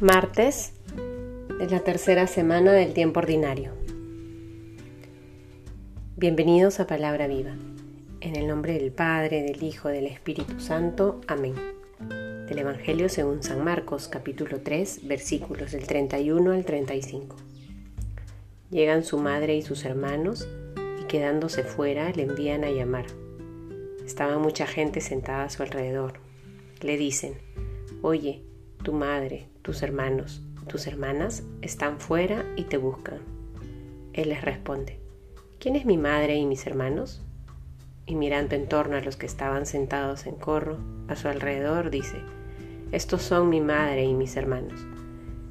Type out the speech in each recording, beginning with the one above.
Martes de la tercera semana del tiempo ordinario. Bienvenidos a Palabra Viva. En el nombre del Padre, del Hijo, del Espíritu Santo. Amén. Del Evangelio según San Marcos, capítulo 3, versículos del 31 al 35. Llegan su madre y sus hermanos y quedándose fuera le envían a llamar. Estaba mucha gente sentada a su alrededor. Le dicen, oye, tu madre, tus hermanos, tus hermanas están fuera y te buscan. Él les responde, ¿quién es mi madre y mis hermanos? Y mirando en torno a los que estaban sentados en corro a su alrededor, dice, estos son mi madre y mis hermanos.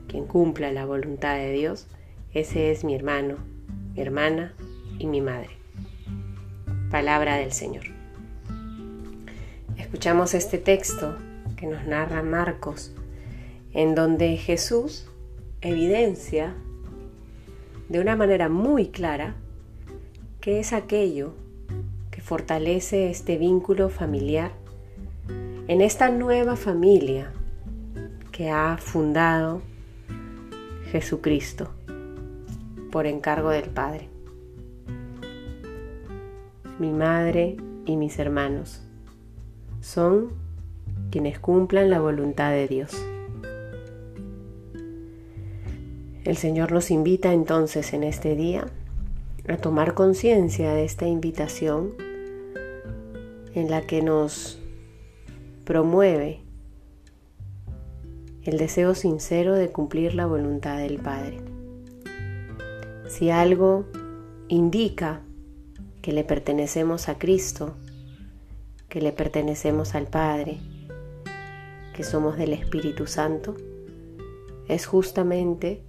Quien cumpla la voluntad de Dios, ese es mi hermano, mi hermana y mi madre. Palabra del Señor. Escuchamos este texto que nos narra Marcos en donde Jesús evidencia de una manera muy clara que es aquello que fortalece este vínculo familiar en esta nueva familia que ha fundado Jesucristo por encargo del Padre. Mi madre y mis hermanos son quienes cumplan la voluntad de Dios. El Señor nos invita entonces en este día a tomar conciencia de esta invitación en la que nos promueve el deseo sincero de cumplir la voluntad del Padre. Si algo indica que le pertenecemos a Cristo, que le pertenecemos al Padre, que somos del Espíritu Santo, es justamente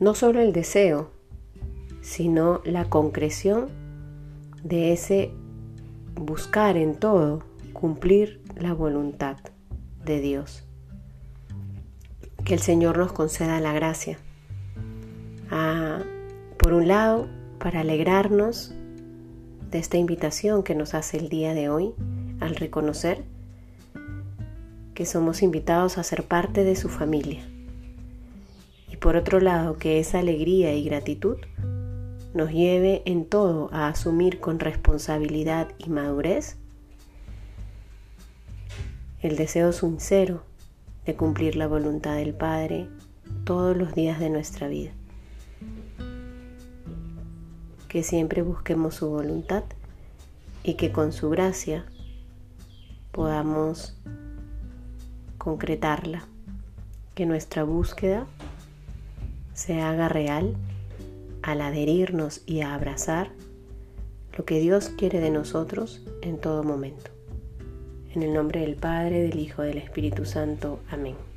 no solo el deseo, sino la concreción de ese buscar en todo cumplir la voluntad de Dios. Que el Señor nos conceda la gracia. Ah, por un lado, para alegrarnos de esta invitación que nos hace el día de hoy al reconocer que somos invitados a ser parte de su familia por otro lado que esa alegría y gratitud nos lleve en todo a asumir con responsabilidad y madurez el deseo sincero de cumplir la voluntad del Padre todos los días de nuestra vida. Que siempre busquemos su voluntad y que con su gracia podamos concretarla, que nuestra búsqueda se haga real al adherirnos y a abrazar lo que Dios quiere de nosotros en todo momento. En el nombre del Padre, del Hijo, del Espíritu Santo. Amén.